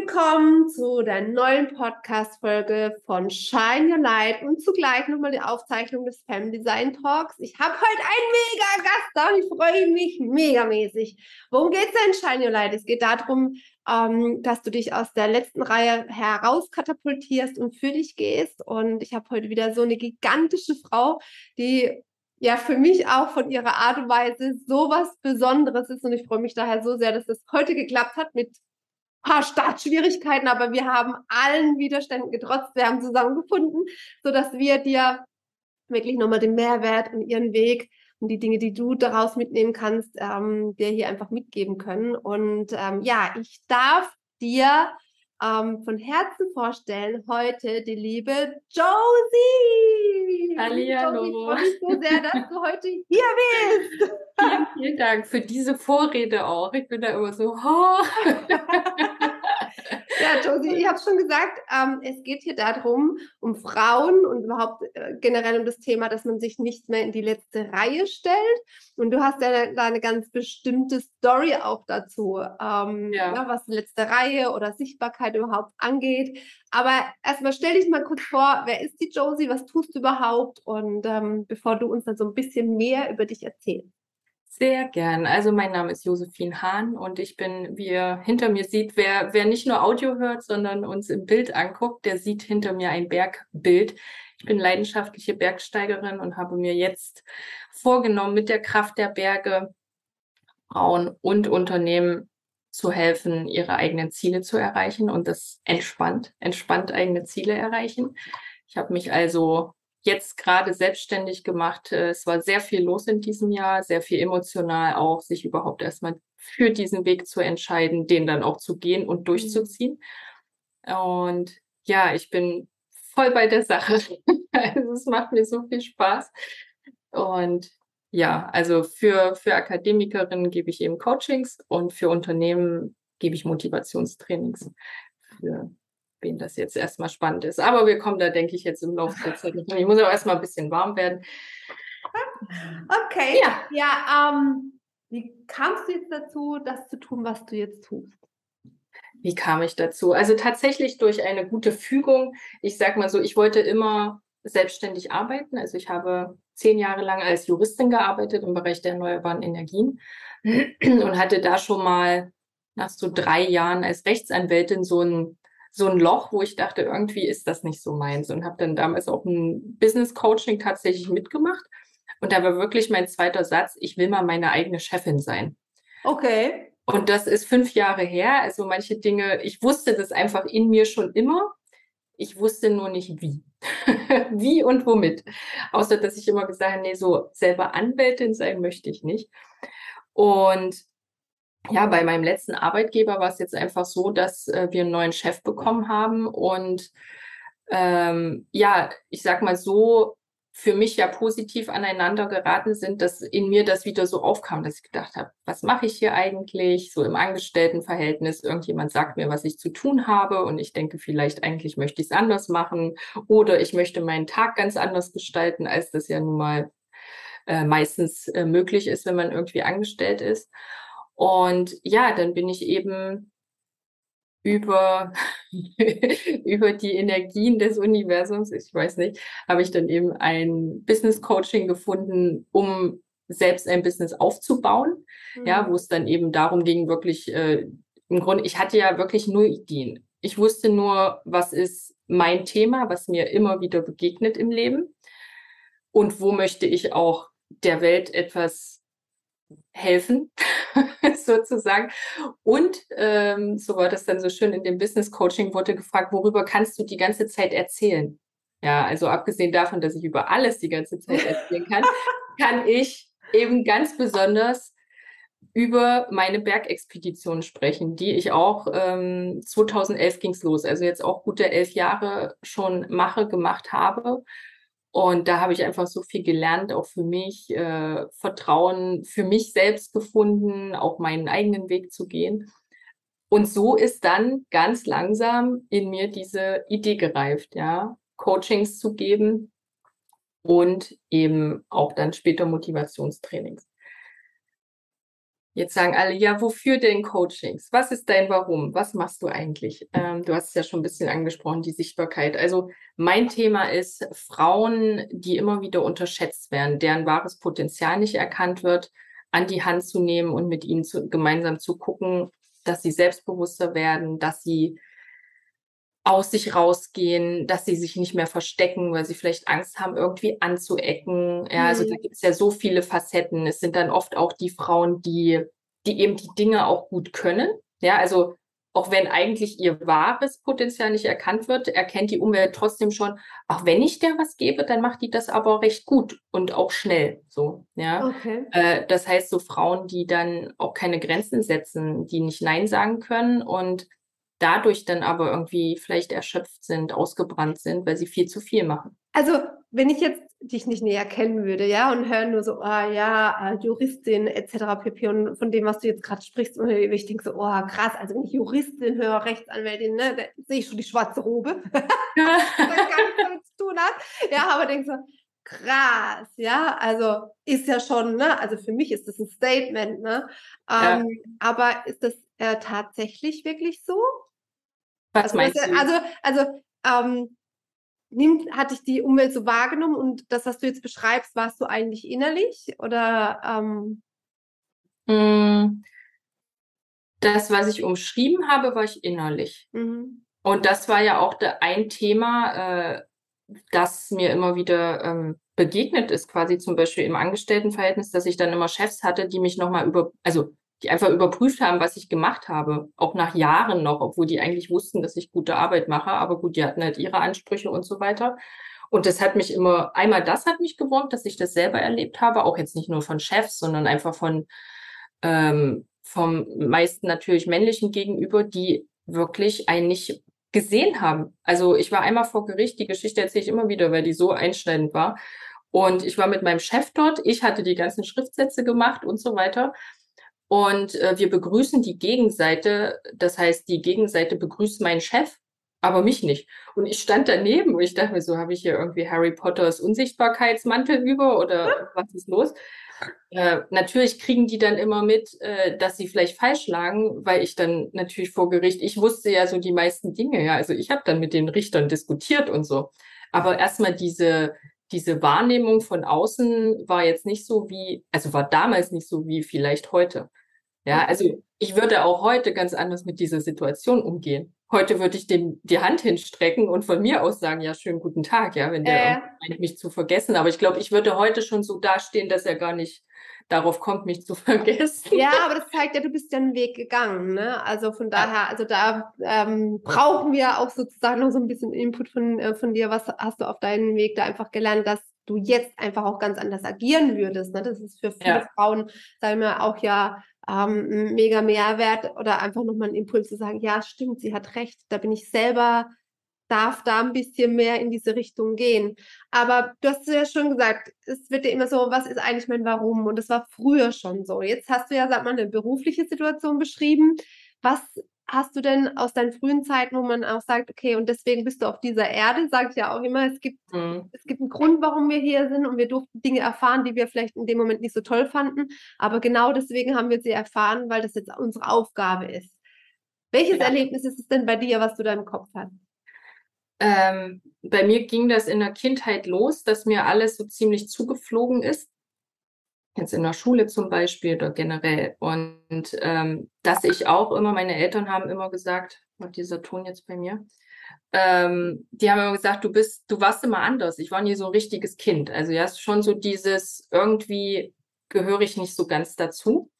Willkommen zu der neuen Podcast-Folge von Shine Your Light und zugleich nochmal die Aufzeichnung des Fem Design Talks. Ich habe heute einen mega Gast da und ich freue mich megamäßig. Worum geht es denn in Shine Your Light? Es geht darum, ähm, dass du dich aus der letzten Reihe herauskatapultierst und für dich gehst. Und ich habe heute wieder so eine gigantische Frau, die ja für mich auch von ihrer Art und Weise so was Besonderes ist. Und ich freue mich daher so sehr, dass das heute geklappt hat mit paar Startschwierigkeiten, aber wir haben allen Widerständen getrotzt. Wir haben zusammengefunden, sodass wir dir wirklich nochmal den Mehrwert und ihren Weg und die Dinge, die du daraus mitnehmen kannst, ähm, dir hier einfach mitgeben können. Und ähm, ja, ich darf dir ähm, von Herzen vorstellen heute die liebe Josie. Hallihallo. Josie, ich freue mich so sehr, dass du heute hier bist. Vielen, vielen Dank für diese Vorrede auch. Ich bin da immer so, oh. Ja, Josie, ich habe schon gesagt, ähm, es geht hier darum, um Frauen und überhaupt äh, generell um das Thema, dass man sich nicht mehr in die letzte Reihe stellt. Und du hast ja da eine ganz bestimmte Story auch dazu, ähm, ja. Ja, was letzte Reihe oder Sichtbarkeit überhaupt angeht. Aber erstmal stell dich mal kurz vor, wer ist die Josie, was tust du überhaupt? Und ähm, bevor du uns dann so ein bisschen mehr über dich erzählst. Sehr gern. Also mein Name ist Josephine Hahn und ich bin, wie ihr hinter mir seht, wer, wer nicht nur Audio hört, sondern uns im Bild anguckt, der sieht hinter mir ein Bergbild. Ich bin leidenschaftliche Bergsteigerin und habe mir jetzt vorgenommen, mit der Kraft der Berge Frauen und Unternehmen zu helfen, ihre eigenen Ziele zu erreichen und das entspannt, entspannt eigene Ziele erreichen. Ich habe mich also jetzt gerade selbstständig gemacht. Äh, es war sehr viel los in diesem Jahr, sehr viel emotional auch, sich überhaupt erstmal für diesen Weg zu entscheiden, den dann auch zu gehen und mhm. durchzuziehen. Und ja, ich bin voll bei der Sache. also es macht mir so viel Spaß. Und ja, also für, für Akademikerinnen gebe ich eben Coachings und für Unternehmen gebe ich Motivationstrainings für wen das jetzt erstmal spannend ist. Aber wir kommen da, denke ich, jetzt im Laufe der Zeit. Ich muss aber erstmal ein bisschen warm werden. Okay. Ja, ja ähm, wie kamst du jetzt dazu, das zu tun, was du jetzt tust? Wie kam ich dazu? Also tatsächlich durch eine gute Fügung. Ich sage mal so, ich wollte immer selbstständig arbeiten. Also ich habe zehn Jahre lang als Juristin gearbeitet im Bereich der erneuerbaren Energien und hatte da schon mal nach so drei Jahren als Rechtsanwältin so ein so ein Loch, wo ich dachte, irgendwie ist das nicht so meins und habe dann damals auch ein Business Coaching tatsächlich mitgemacht. Und da war wirklich mein zweiter Satz, ich will mal meine eigene Chefin sein. Okay. Und das ist fünf Jahre her. Also manche Dinge, ich wusste das einfach in mir schon immer. Ich wusste nur nicht wie. wie und womit. Außer dass ich immer gesagt habe, nee, so selber Anwältin sein möchte ich nicht. Und ja, bei meinem letzten Arbeitgeber war es jetzt einfach so, dass äh, wir einen neuen Chef bekommen haben und ähm, ja, ich sag mal so, für mich ja positiv aneinander geraten sind, dass in mir das wieder so aufkam, dass ich gedacht habe, was mache ich hier eigentlich? So im Angestelltenverhältnis, irgendjemand sagt mir, was ich zu tun habe und ich denke vielleicht eigentlich möchte ich es anders machen oder ich möchte meinen Tag ganz anders gestalten, als das ja nun mal äh, meistens äh, möglich ist, wenn man irgendwie angestellt ist. Und ja, dann bin ich eben über, über die Energien des Universums, ich weiß nicht, habe ich dann eben ein Business Coaching gefunden, um selbst ein Business aufzubauen. Mhm. Ja, wo es dann eben darum ging, wirklich, äh, im Grunde, ich hatte ja wirklich nur Ideen. Ich wusste nur, was ist mein Thema, was mir immer wieder begegnet im Leben und wo möchte ich auch der Welt etwas helfen, sozusagen. Und ähm, so war das dann so schön in dem Business Coaching, wurde gefragt, worüber kannst du die ganze Zeit erzählen? Ja, also abgesehen davon, dass ich über alles die ganze Zeit erzählen kann, kann ich eben ganz besonders über meine Bergexpedition sprechen, die ich auch ähm, 2011 ging es los, also jetzt auch gute elf Jahre schon mache, gemacht habe. Und da habe ich einfach so viel gelernt, auch für mich, äh, Vertrauen für mich selbst gefunden, auch meinen eigenen Weg zu gehen. Und so ist dann ganz langsam in mir diese Idee gereift, ja, Coachings zu geben und eben auch dann später Motivationstrainings. Jetzt sagen alle, ja, wofür denn Coachings? Was ist dein Warum? Was machst du eigentlich? Ähm, du hast es ja schon ein bisschen angesprochen, die Sichtbarkeit. Also mein Thema ist Frauen, die immer wieder unterschätzt werden, deren wahres Potenzial nicht erkannt wird, an die Hand zu nehmen und mit ihnen zu, gemeinsam zu gucken, dass sie selbstbewusster werden, dass sie aus sich rausgehen, dass sie sich nicht mehr verstecken, weil sie vielleicht Angst haben, irgendwie anzuecken. Ja, also da mhm. gibt es ja so viele Facetten. Es sind dann oft auch die Frauen, die, die eben die Dinge auch gut können. Ja, also auch wenn eigentlich ihr wahres Potenzial nicht erkannt wird, erkennt die Umwelt trotzdem schon, auch wenn ich der was gebe, dann macht die das aber recht gut und auch schnell. So, ja. Okay. Äh, das heißt, so Frauen, die dann auch keine Grenzen setzen, die nicht Nein sagen können und dadurch dann aber irgendwie vielleicht erschöpft sind, ausgebrannt sind, weil sie viel zu viel machen. Also, wenn ich jetzt dich nicht näher kennen würde, ja, und höre nur so, ah ja, äh, Juristin etc. pp. und von dem, was du jetzt gerade sprichst, und ich denke so, oh krass, also wenn ich Juristin höre, Rechtsanwältin, ne, da sehe ich schon die schwarze Robe, gar nichts damit zu tun hat. Ja, aber denke so, krass, ja, also ist ja schon, ne, also für mich ist das ein Statement, ne, ähm, ja. aber ist das äh, tatsächlich wirklich so? Was also, meinst du? Also, also ähm, nimmt, hat dich die Umwelt so wahrgenommen und das, was du jetzt beschreibst, warst du eigentlich innerlich oder? Ähm... Hm. Das, was ich umschrieben habe, war ich innerlich. Mhm. Und das war ja auch der, ein Thema, äh, das mir immer wieder ähm, begegnet ist, quasi zum Beispiel im Angestelltenverhältnis, dass ich dann immer Chefs hatte, die mich nochmal über, also die einfach überprüft haben, was ich gemacht habe, auch nach Jahren noch, obwohl die eigentlich wussten, dass ich gute Arbeit mache, aber gut, die hatten halt ihre Ansprüche und so weiter. Und das hat mich immer, einmal das hat mich gewurmt, dass ich das selber erlebt habe, auch jetzt nicht nur von Chefs, sondern einfach von ähm, vom meisten natürlich männlichen Gegenüber, die wirklich einen nicht gesehen haben. Also ich war einmal vor Gericht, die Geschichte erzähle ich immer wieder, weil die so einschneidend war. Und ich war mit meinem Chef dort, ich hatte die ganzen Schriftsätze gemacht und so weiter. Und äh, wir begrüßen die Gegenseite, das heißt, die Gegenseite begrüßt meinen Chef, aber mich nicht. Und ich stand daneben und ich dachte mir so, habe ich hier irgendwie Harry Potters Unsichtbarkeitsmantel über oder was ist los? Äh, natürlich kriegen die dann immer mit, äh, dass sie vielleicht falsch lagen, weil ich dann natürlich vor Gericht, ich wusste ja so die meisten Dinge, ja, also ich habe dann mit den Richtern diskutiert und so. Aber erstmal diese, diese Wahrnehmung von außen war jetzt nicht so wie, also war damals nicht so wie vielleicht heute. Ja, also ich würde auch heute ganz anders mit dieser Situation umgehen. Heute würde ich dem die Hand hinstrecken und von mir aus sagen, ja, schönen guten Tag, ja, wenn der äh. meint, mich zu vergessen. Aber ich glaube, ich würde heute schon so dastehen, dass er gar nicht darauf kommt, mich zu vergessen. Ja, aber das zeigt ja, du bist ja einen Weg gegangen. Ne? Also von daher, also da ähm, brauchen wir auch sozusagen noch so ein bisschen Input von, äh, von dir. Was hast du auf deinem Weg da einfach gelernt, dass du jetzt einfach auch ganz anders agieren würdest? Ne? Das ist für viele ja. Frauen, sagen wir auch ja, ähm, mega Mehrwert oder einfach nochmal ein Impuls zu sagen, ja, stimmt, sie hat recht, da bin ich selber, darf da ein bisschen mehr in diese Richtung gehen. Aber du hast ja schon gesagt, es wird ja immer so, was ist eigentlich mein Warum? Und das war früher schon so. Jetzt hast du ja, sag mal, eine berufliche Situation beschrieben. Was hast du denn aus deinen frühen Zeiten, wo man auch sagt, okay, und deswegen bist du auf dieser Erde, sage ich ja auch immer, es gibt, mhm. es gibt einen Grund, warum wir hier sind und wir durften Dinge erfahren, die wir vielleicht in dem Moment nicht so toll fanden, aber genau deswegen haben wir sie erfahren, weil das jetzt unsere Aufgabe ist. Welches ja. Erlebnis ist es denn bei dir, was du da im Kopf hast? Ähm, bei mir ging das in der Kindheit los, dass mir alles so ziemlich zugeflogen ist jetzt in der Schule zum Beispiel oder generell. Und ähm, dass ich auch immer, meine Eltern haben immer gesagt, war dieser Ton jetzt bei mir, ähm, die haben immer gesagt, du bist, du warst immer anders. Ich war nie so ein richtiges Kind. Also ja, schon so dieses, irgendwie gehöre ich nicht so ganz dazu.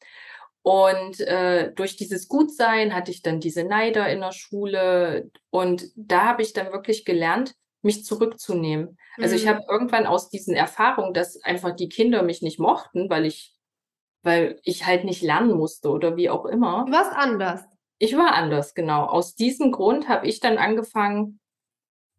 Und äh, durch dieses Gutsein hatte ich dann diese Neider in der Schule. Und da habe ich dann wirklich gelernt, mich zurückzunehmen. Also ich Mhm. habe irgendwann aus diesen Erfahrungen, dass einfach die Kinder mich nicht mochten, weil ich, weil ich halt nicht lernen musste oder wie auch immer. Du warst anders. Ich war anders, genau. Aus diesem Grund habe ich dann angefangen,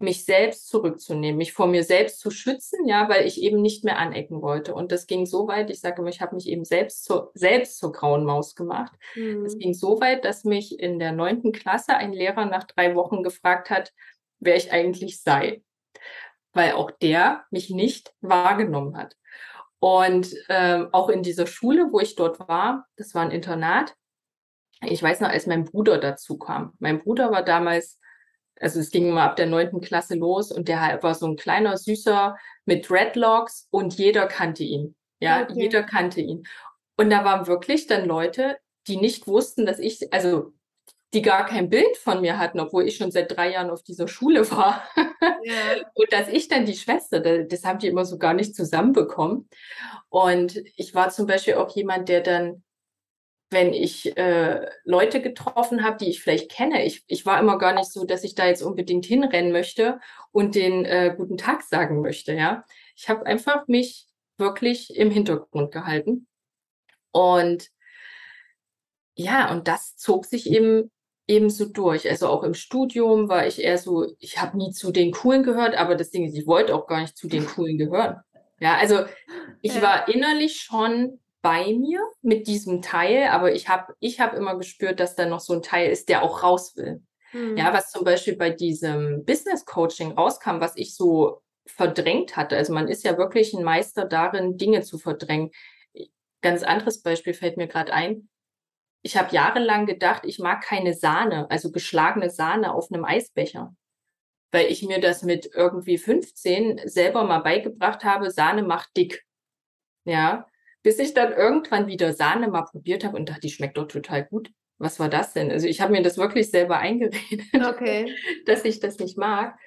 mich selbst zurückzunehmen, mich vor mir selbst zu schützen, ja, weil ich eben nicht mehr anecken wollte. Und das ging so weit, ich sage immer, ich habe mich eben selbst zur, selbst zur grauen Maus gemacht. Es Mhm. ging so weit, dass mich in der neunten Klasse ein Lehrer nach drei Wochen gefragt hat, wer ich eigentlich sei, weil auch der mich nicht wahrgenommen hat. Und ähm, auch in dieser Schule, wo ich dort war, das war ein Internat, ich weiß noch, als mein Bruder dazu kam. Mein Bruder war damals, also es ging immer ab der neunten Klasse los und der war so ein kleiner, süßer mit Dreadlocks und jeder kannte ihn. Ja, Okay. jeder kannte ihn. Und da waren wirklich dann Leute, die nicht wussten, dass ich, also die gar kein Bild von mir hatten, obwohl ich schon seit drei Jahren auf dieser Schule war. Ja. Und dass ich dann die Schwester, da- das haben die immer so gar nicht zusammenbekommen. Und ich war zum Beispiel auch jemand, der dann, wenn ich äh, Leute getroffen habe, die ich vielleicht kenne, ich, ich war immer gar nicht so, dass ich da jetzt unbedingt hinrennen möchte und den äh, guten Tag sagen möchte, ja. Ich habe einfach mich wirklich im Hintergrund gehalten. Und ja, und das zog sich eben ebenso durch. Also auch im Studium war ich eher so, ich habe nie zu den Coolen gehört, aber das Ding ist, ich wollte auch gar nicht zu den Coolen gehören. Ja, also ich Ja. war innerlich schon bei mir mit diesem Teil, aber ich habe ich hab immer gespürt, dass da noch so ein Teil ist, der auch raus will. Mhm. Ja, was zum Beispiel bei diesem Business Coaching rauskam, was ich so verdrängt hatte. Also man ist ja wirklich ein Meister darin, Dinge zu verdrängen. Ganz anderes Beispiel fällt mir gerade ein. Ich habe jahrelang gedacht, ich mag keine Sahne, also geschlagene Sahne auf einem Eisbecher. Weil ich mir das mit irgendwie 15 selber mal beigebracht habe, Sahne macht dick. Ja, bis ich dann irgendwann wieder Sahne mal probiert habe und dachte, die schmeckt doch total gut. Was war das denn? Also ich habe mir das wirklich selber eingeredet, Okay. dass ich das nicht mag.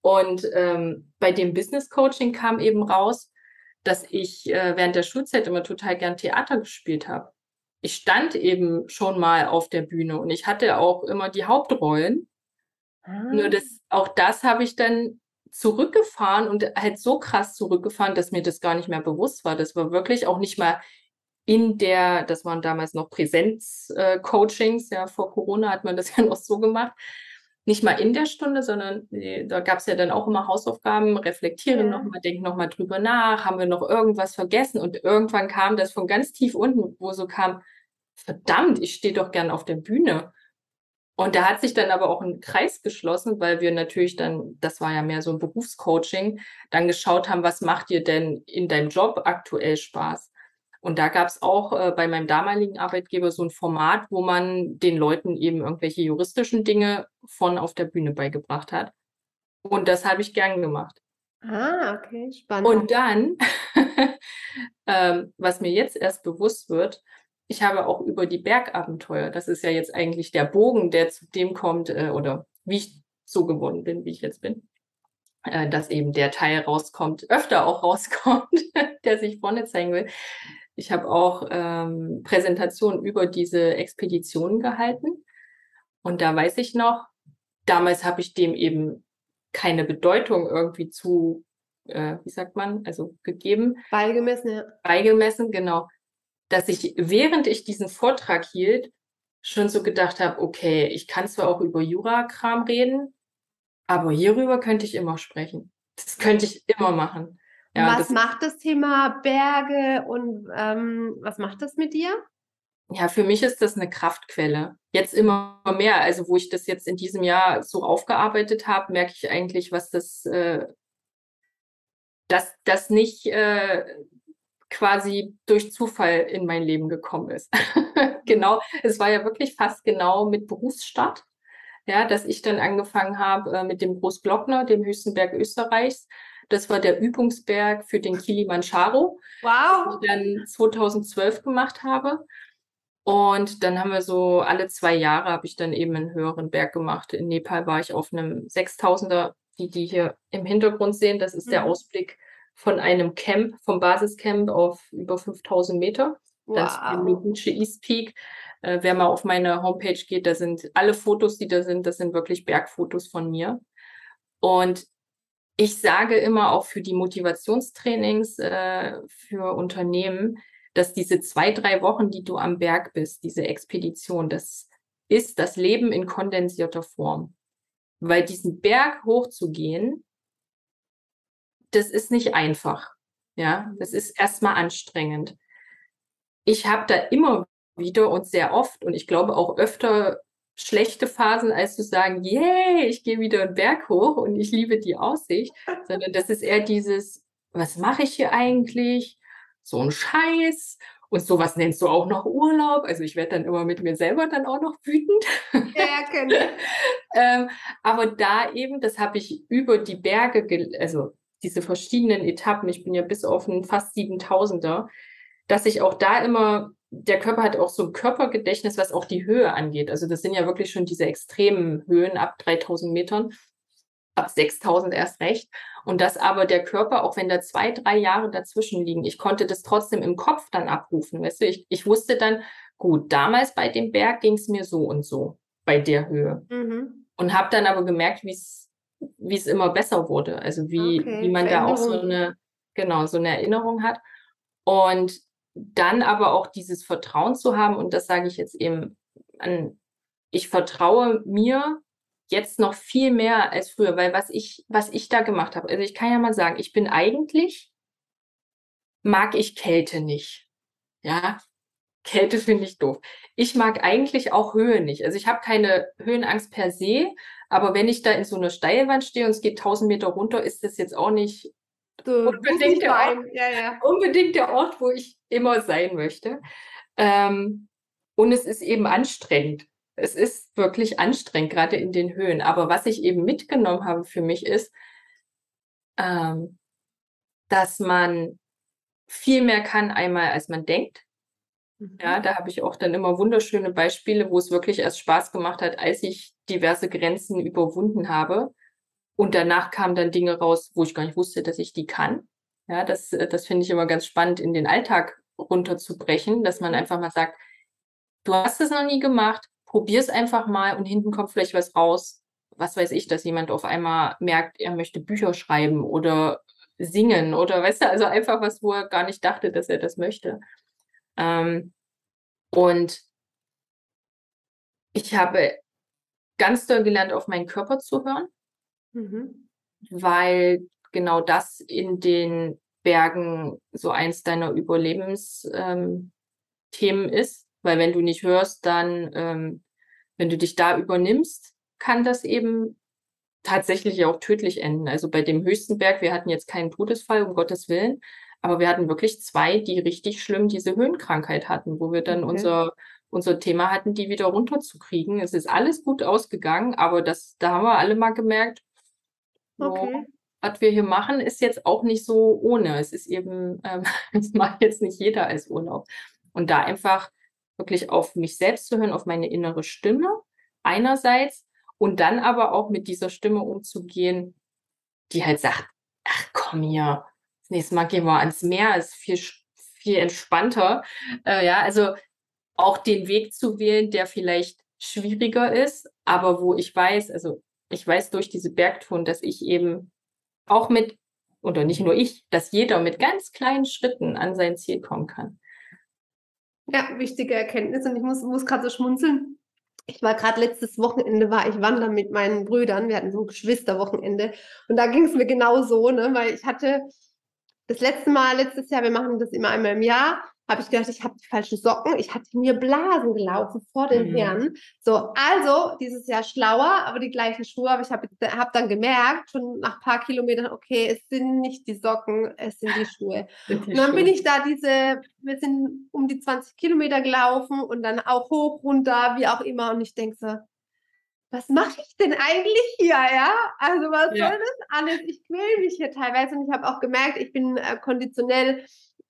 Und ähm, bei dem Business Coaching kam eben raus, dass ich äh, während der Schulzeit immer total gern Theater gespielt habe. Ich stand eben schon mal auf der Bühne und ich hatte auch immer die Hauptrollen. Nur Ah. das, auch das habe ich dann zurückgefahren und halt so krass zurückgefahren, dass mir das gar nicht mehr bewusst war. Das war wirklich auch nicht mal in der, das waren damals noch Präsenz-Coachings, ja, vor Corona hat man das ja noch so gemacht. Nicht mal in der Stunde, sondern äh, da gab es ja dann auch immer Hausaufgaben, reflektiere Ja. nochmal, denk nochmal drüber nach, haben wir noch irgendwas vergessen? Und irgendwann kam das von ganz tief unten, wo so kam, verdammt, ich stehe doch gern auf der Bühne. Und da hat sich dann aber auch ein Kreis geschlossen, weil wir natürlich dann, das war ja mehr so ein Berufscoaching, dann geschaut haben, was macht dir denn in deinem Job aktuell Spaß? Und da gab es auch äh, bei meinem damaligen Arbeitgeber so ein Format, wo man den Leuten eben irgendwelche juristischen Dinge von auf der Bühne beigebracht hat. Und das habe ich gern gemacht. Ah, okay, spannend. Und dann, ähm, was mir jetzt erst bewusst wird, ich habe auch über die Bergabenteuer, das ist ja jetzt eigentlich der Bogen, der zu dem kommt, äh, oder wie ich so geworden bin, wie ich jetzt bin, äh, dass eben der Teil rauskommt, öfter auch rauskommt, der sich vorne zeigen will. Ich habe auch ähm, Präsentationen über diese Expeditionen gehalten. Und da weiß ich noch, damals habe ich dem eben keine Bedeutung irgendwie zu, äh, wie sagt man, also gegeben, Beigemessen, ja. beigemessen, genau, dass ich, während ich diesen Vortrag hielt, schon so gedacht habe, okay, ich kann zwar auch über Jura-Kram reden, aber hierüber könnte ich immer sprechen. Das könnte ich immer machen. Ja, was macht das Thema Berge und ähm, was macht das mit dir? ja, für mich ist das eine Kraftquelle. Jetzt immer mehr. Also, wo ich das jetzt in diesem Jahr so aufgearbeitet habe, merke ich eigentlich, was das, äh, dass das nicht äh, quasi durch Zufall in mein Leben gekommen ist. genau, es war ja wirklich fast genau mit Berufsstart, ja, dass ich dann angefangen habe äh, mit dem Großglockner, dem höchsten Berg Österreichs. Das war der Übungsberg für den Kilimanjaro, Wow. den ich dann 2012 gemacht habe. Und dann haben wir so alle zwei Jahre habe ich dann eben einen höheren Berg gemacht. In Nepal war ich auf einem 6000er, die die hier im Hintergrund sehen. Das ist der Mhm. Ausblick von einem Camp, vom Basiscamp auf über 5000 Meter. Das ist der Wow. Noguchi East Peak. Äh, wer mal auf meine Homepage geht, da sind alle Fotos, die da sind, das sind wirklich Bergfotos von mir. Und ich sage immer auch für die Motivationstrainings äh, für Unternehmen, dass diese zwei, drei Wochen, die du am Berg bist, diese Expedition, das ist das Leben in kondensierter Form. Weil diesen Berg hochzugehen, das ist nicht einfach. Ja, das ist erstmal anstrengend. Ich habe da immer wieder und sehr oft und ich glaube auch öfter schlechte Phasen, als zu sagen, yay, ich gehe wieder einen Berg hoch und ich liebe die Aussicht, sondern das ist eher dieses, was mache ich hier eigentlich? So ein Scheiß. Und sowas nennst du auch noch Urlaub. Also ich werde dann immer mit mir selber dann auch noch wütend. Ja, genau. ähm, aber da eben, das habe ich über die Berge, also diese verschiedenen Etappen, ich bin ja bis auf einen fast 7000er, dass ich auch da immer der Körper hat auch so ein Körpergedächtnis, was auch die Höhe angeht. Also das sind ja wirklich schon diese extremen Höhen ab 3000 Metern, ab 6000 erst recht. Und dass aber der Körper, auch wenn da zwei, drei Jahre dazwischen liegen, ich konnte das trotzdem im Kopf dann abrufen. Weißt du, ich, ich wusste dann, gut, damals bei dem Berg ging es mir so und so bei der Höhe. Mhm. Und habe dann aber gemerkt, wie es wie es immer besser wurde. Also wie, okay, wie man da auch so eine, genau, so eine Erinnerung hat. Und dann aber auch dieses Vertrauen zu haben, und das sage ich jetzt eben an, ich vertraue mir jetzt noch viel mehr als früher, weil was ich, was ich da gemacht habe, also ich kann ja mal sagen, ich bin eigentlich, mag ich Kälte nicht. Ja, Kälte finde ich doof. Ich mag eigentlich auch Höhe nicht. Also ich habe keine Höhenangst per se, aber wenn ich da in so einer Steilwand stehe und es geht 1000 Meter runter, ist das jetzt auch nicht so, unbedingt, der Ort, ja, ja. unbedingt der Ort, wo ich immer sein möchte. Ähm, und es ist eben anstrengend. Es ist wirklich anstrengend, gerade in den Höhen. Aber was ich eben mitgenommen habe für mich ist, ähm, dass man viel mehr kann einmal, als man denkt. Mhm. Ja, da habe ich auch dann immer wunderschöne Beispiele, wo es wirklich erst Spaß gemacht hat, als ich diverse Grenzen überwunden habe. Und danach kamen dann Dinge raus, wo ich gar nicht wusste, dass ich die kann. Ja, das, äh, das finde ich immer ganz spannend, in den Alltag runterzubrechen, dass man einfach mal sagt, du hast es noch nie gemacht, probier es einfach mal und hinten kommt vielleicht was raus. Was weiß ich, dass jemand auf einmal merkt, er möchte Bücher schreiben oder singen oder weißt du, also einfach was, wo er gar nicht dachte, dass er das möchte. Ähm, und ich habe ganz doll gelernt, auf meinen Körper zu hören, mhm. weil genau das in den Bergen so eins deiner Überlebensthemen ähm, ist. Weil wenn du nicht hörst, dann, ähm, wenn du dich da übernimmst, kann das eben tatsächlich auch tödlich enden. Also bei dem höchsten Berg, wir hatten jetzt keinen Todesfall, um Gottes Willen, aber wir hatten wirklich zwei, die richtig schlimm diese Höhenkrankheit hatten, wo wir dann okay. unser, unser Thema hatten, die wieder runterzukriegen. Es ist alles gut ausgegangen, aber das, da haben wir alle mal gemerkt, so, okay. was wir hier machen, ist jetzt auch nicht so ohne. Es ist eben, ähm, das macht jetzt nicht jeder als Urlaub. Und da einfach wirklich auf mich selbst zu hören, auf meine innere Stimme einerseits und dann aber auch mit dieser Stimme umzugehen, die halt sagt, ach komm hier, das nächste Mal gehen wir ans Meer, ist viel, viel entspannter. Äh, ja, also auch den Weg zu wählen, der vielleicht schwieriger ist, aber wo ich weiß, also ich weiß durch diese Bergtouren, dass ich eben auch mit, oder nicht nur ich, dass jeder mit ganz kleinen Schritten an sein Ziel kommen kann. Ja, wichtige Erkenntnis und ich muss, muss gerade so schmunzeln. Ich war gerade letztes Wochenende, war ich wandern mit meinen Brüdern. Wir hatten so ein Geschwisterwochenende und da ging es mir genau so, ne, weil ich hatte das letzte Mal, letztes Jahr, wir machen das immer einmal im Jahr, habe ich gedacht, ich habe die falschen Socken. Ich hatte mir Blasen gelaufen vor den mhm. Herren. So, also dieses Jahr schlauer, aber die gleichen Schuhe. Aber ich habe hab dann gemerkt, schon nach ein paar Kilometern, okay, es sind nicht die Socken, es sind die Schuhe. Sind die und dann Schuhe. bin ich da diese, wir sind um die 20 Kilometer gelaufen und dann auch hoch, runter, wie auch immer. Und ich denke so, was mache ich denn eigentlich hier, ja? Also was ja. soll das alles? Ich quäle mich hier teilweise und ich habe auch gemerkt, ich bin äh, konditionell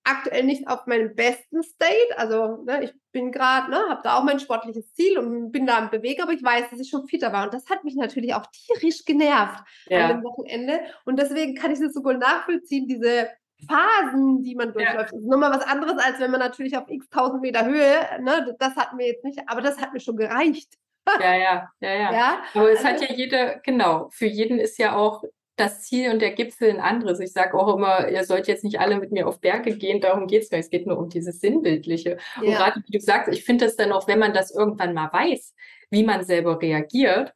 aktuell nicht auf meinem besten State. Also ne, ich bin gerade, ne, habe da auch mein sportliches Ziel und bin da im Bewegen, aber ich weiß, dass ich schon fitter war. Und das hat mich natürlich auch tierisch genervt ja. an dem Wochenende. Und deswegen kann ich das so gut nachvollziehen, diese Phasen, die man durchläuft. Ja. ist nochmal was anderes, als wenn man natürlich auf x tausend Meter Höhe, ne, das hat mir jetzt nicht, aber das hat mir schon gereicht. Ja, ja, ja, ja. ja? Aber es also, hat ja jeder, genau, für jeden ist ja auch das Ziel und der Gipfel ein anderes. Ich sage auch immer, ihr sollt jetzt nicht alle mit mir auf Berge gehen, darum geht es nicht. Es geht nur um dieses Sinnbildliche. Ja. Und gerade wie du sagst, ich finde das dann auch, wenn man das irgendwann mal weiß, wie man selber reagiert,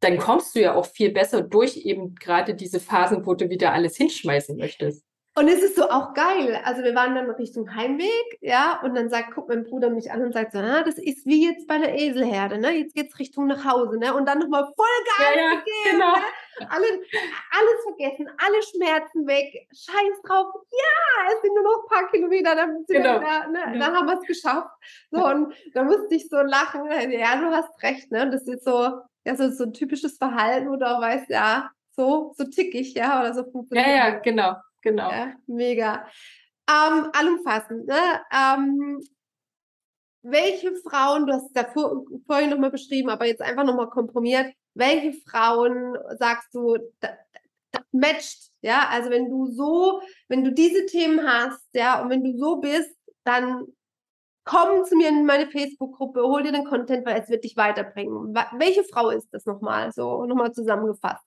dann kommst du ja auch viel besser durch eben gerade diese Phasen, wo du wieder alles hinschmeißen möchtest. Und es ist so auch geil. Also wir waren dann Richtung Heimweg, ja, und dann sagt, guckt mein Bruder mich an und sagt so, ah, das ist wie jetzt bei der Eselherde, ne? Jetzt geht's Richtung nach Hause, ne? Und dann nochmal voll geil ja, ja, gegeben, genau. ne? Alle, alles vergessen, alle Schmerzen weg, scheiß drauf, ja, es sind nur noch ein paar Kilometer, dann, genau. da, ne? Ja. dann haben wir es geschafft. So, und da musste ich so lachen, ja, du hast recht, ne? Und das ist so, ja, so, so ein typisches Verhalten, wo du auch weißt, ja, so, so tick ich, ja, oder so funktioniert. Ja, ja, genau. Genau. Ja, mega. Ähm, allumfassend, ne? Ähm, welche Frauen, du hast es ja vor, vorhin nochmal beschrieben, aber jetzt einfach nochmal komprimiert, welche Frauen sagst du, das, das matcht, ja, also wenn du so, wenn du diese Themen hast, ja, und wenn du so bist, dann komm zu mir in meine Facebook-Gruppe, hol dir den Content, weil es wird dich weiterbringen. Welche Frau ist das nochmal, so nochmal zusammengefasst?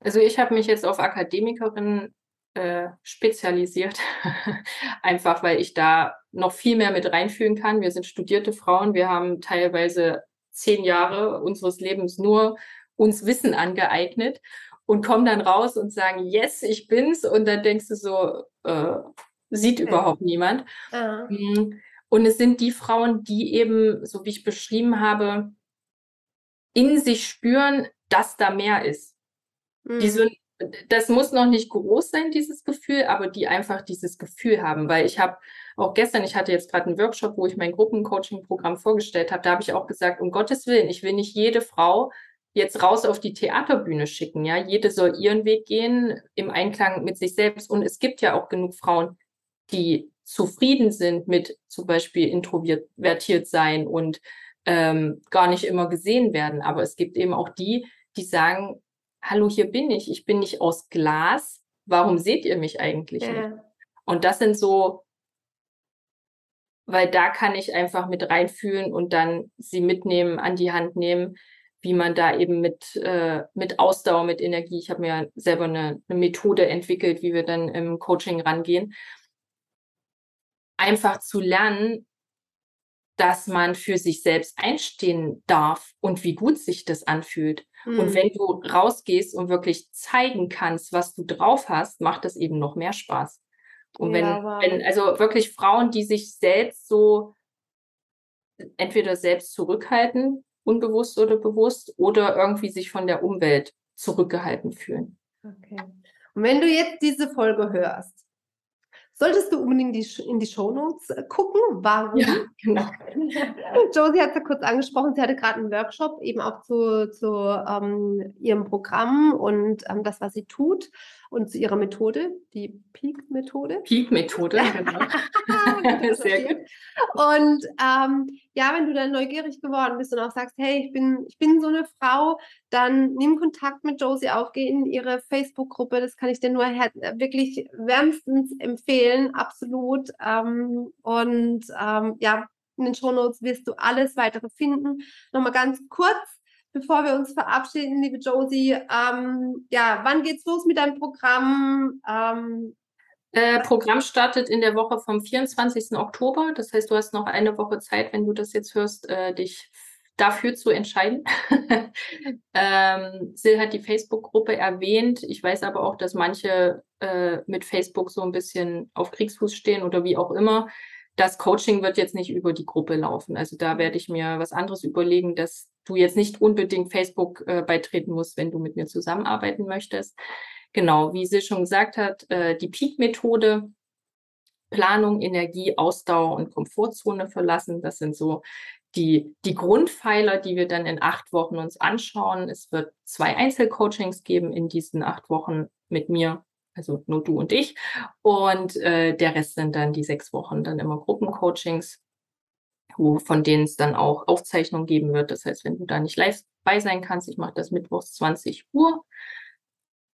Also ich habe mich jetzt auf Akademikerin äh, spezialisiert, einfach weil ich da noch viel mehr mit reinfühlen kann. Wir sind studierte Frauen, wir haben teilweise zehn Jahre unseres Lebens nur uns Wissen angeeignet und kommen dann raus und sagen, yes, ich bin's. Und dann denkst du so, äh, sieht okay. überhaupt niemand. Ah. Und es sind die Frauen, die eben, so wie ich beschrieben habe, in sich spüren, dass da mehr ist. Mhm. Die so das muss noch nicht groß sein, dieses Gefühl, aber die einfach dieses Gefühl haben. Weil ich habe auch gestern, ich hatte jetzt gerade einen Workshop, wo ich mein Gruppencoaching-Programm vorgestellt habe, da habe ich auch gesagt, um Gottes Willen, ich will nicht jede Frau jetzt raus auf die Theaterbühne schicken. Ja, jede soll ihren Weg gehen im Einklang mit sich selbst. Und es gibt ja auch genug Frauen, die zufrieden sind mit zum Beispiel introvertiert sein und ähm, gar nicht immer gesehen werden. Aber es gibt eben auch die, die sagen, hallo, hier bin ich, ich bin nicht aus Glas, warum seht ihr mich eigentlich ja. nicht? Und das sind so, weil da kann ich einfach mit reinfühlen und dann sie mitnehmen, an die Hand nehmen, wie man da eben mit, äh, mit Ausdauer, mit Energie, ich habe mir selber eine, eine Methode entwickelt, wie wir dann im Coaching rangehen, einfach zu lernen, dass man für sich selbst einstehen darf und wie gut sich das anfühlt. Mhm. Und wenn du rausgehst und wirklich zeigen kannst, was du drauf hast, macht das eben noch mehr Spaß. Und wenn, ja, wenn, also wirklich Frauen, die sich selbst so entweder selbst zurückhalten, unbewusst oder bewusst, oder irgendwie sich von der Umwelt zurückgehalten fühlen. Okay. Und wenn du jetzt diese Folge hörst, solltest du unbedingt die, in die Shownotes äh, gucken. Warum? Ja, genau. Josie hat es ja kurz angesprochen, sie hatte gerade einen Workshop eben auch zu, zu ähm, ihrem Programm und ähm, das, was sie tut und zu ihrer Methode, die Peak-Methode. Peak-Methode, genau. Sehr gut. Und ähm, ja, wenn du dann neugierig geworden bist und auch sagst, hey, ich bin, ich bin so eine Frau, dann nimm Kontakt mit Josie auf, geh in ihre Facebook-Gruppe. Das kann ich dir nur wirklich wärmstens empfehlen, absolut. Ähm, und ähm, ja, in den Shownotes wirst du alles weitere finden. Nochmal ganz kurz bevor wir uns verabschieden, liebe Josie, ähm, ja, wann geht's los mit deinem Programm? Ähm, äh, Programm startet in der Woche vom 24. Oktober. Das heißt, du hast noch eine Woche Zeit, wenn du das jetzt hörst, äh, dich dafür zu entscheiden. ähm, Sil hat die Facebook-Gruppe erwähnt. Ich weiß aber auch, dass manche äh, mit Facebook so ein bisschen auf Kriegsfuß stehen oder wie auch immer das Coaching wird jetzt nicht über die Gruppe laufen. Also da werde ich mir was anderes überlegen, dass du jetzt nicht unbedingt Facebook äh, beitreten musst, wenn du mit mir zusammenarbeiten möchtest. Genau, wie sie schon gesagt hat, äh, die Peak-Methode, Planung, Energie, Ausdauer und Komfortzone verlassen. Das sind so die, die Grundpfeiler, die wir dann in acht Wochen uns anschauen. Es wird zwei Einzelcoachings geben in diesen acht Wochen mit mir also nur du und ich. Und äh, der Rest sind dann die sechs Wochen dann immer Gruppencoachings, wo, von denen es dann auch Aufzeichnungen geben wird. Das heißt, wenn du da nicht live bei sein kannst, ich mache das mittwochs 20 Uhr,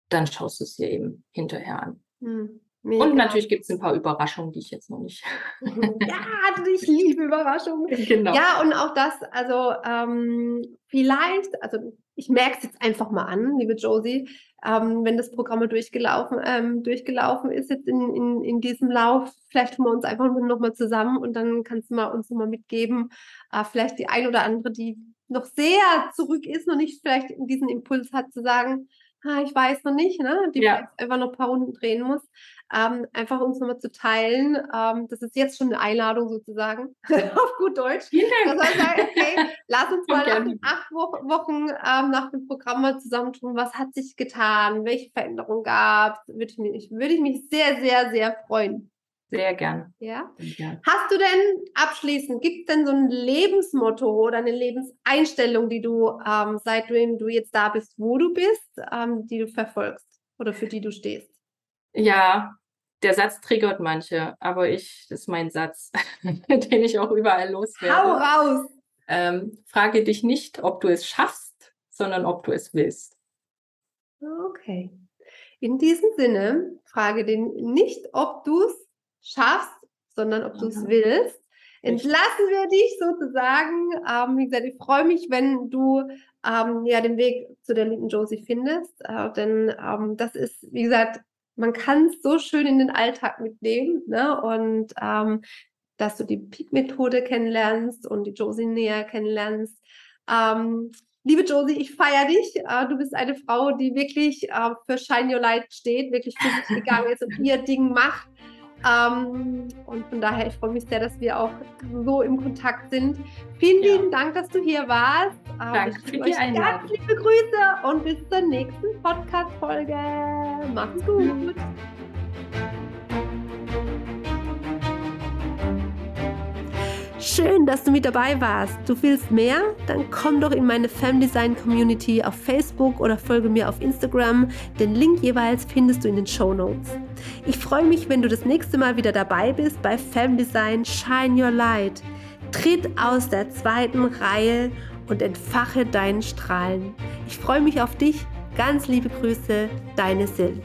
dann schaust du es dir eben hinterher an. Hm. Mega. Und natürlich gibt es ein paar Überraschungen, die ich jetzt noch nicht. ja, ich liebe Überraschungen. Genau. Ja, und auch das, also ähm, vielleicht, also ich merke es jetzt einfach mal an, liebe Josie, ähm, wenn das Programm durchgelaufen, ähm, durchgelaufen ist jetzt in, in, in diesem Lauf, vielleicht tun wir uns einfach nochmal zusammen und dann kannst du mal uns nochmal mitgeben, äh, vielleicht die ein oder andere, die noch sehr zurück ist, noch nicht vielleicht diesen Impuls hat zu sagen, ah, ich weiß noch nicht, ne? die ja. einfach noch ein paar Runden drehen muss ähm, einfach uns nochmal zu teilen. Ähm, das ist jetzt schon eine Einladung sozusagen, auf gut Deutsch. Vielen Dank. Das heißt, okay, lass uns mal nach den acht Wochen ähm, nach dem Programm mal zusammentun. Was hat sich getan? Welche Veränderungen gab es? Würde ich, mich, würde ich mich sehr, sehr, sehr freuen. Sehr gern. Ja. Sehr Hast du denn abschließend, gibt es denn so ein Lebensmotto oder eine Lebenseinstellung, die du, ähm, seitdem du jetzt da bist, wo du bist, ähm, die du verfolgst oder für die du stehst? Ja, der Satz triggert manche, aber ich, das ist mein Satz, den ich auch überall loswerde. Hau raus! Ähm, frage dich nicht, ob du es schaffst, sondern ob du es willst. Okay. In diesem Sinne, frage den nicht, ob du es schaffst, sondern ob du es willst. Entlassen wir dich sozusagen. Ähm, wie gesagt, ich freue mich, wenn du ähm, ja den Weg zu der lieben Josie findest. Äh, denn ähm, das ist, wie gesagt, man kann es so schön in den Alltag mitnehmen. Ne? Und ähm, dass du die Peak-Methode kennenlernst und die Josie näher kennenlernst. Ähm, liebe Josie, ich feiere dich. Äh, du bist eine Frau, die wirklich äh, für Shine Your Light steht, wirklich für sich gegangen ist und ihr Ding macht. Ähm, und von daher, ich freue mich sehr, dass wir auch so im Kontakt sind. Vielen ja. lieben Dank, dass du hier warst. Ähm, Danke für die Einladung. Ganz liebe Grüße und bis zur nächsten Podcast-Folge. Macht's gut. Schön, dass du mit dabei warst. Du willst mehr? Dann komm doch in meine Femdesign Community auf Facebook oder folge mir auf Instagram. Den Link jeweils findest du in den Show Notes. Ich freue mich, wenn du das nächste Mal wieder dabei bist bei Femdesign Shine Your Light. Tritt aus der zweiten Reihe und entfache deinen Strahlen. Ich freue mich auf dich. Ganz liebe Grüße, deine Sil.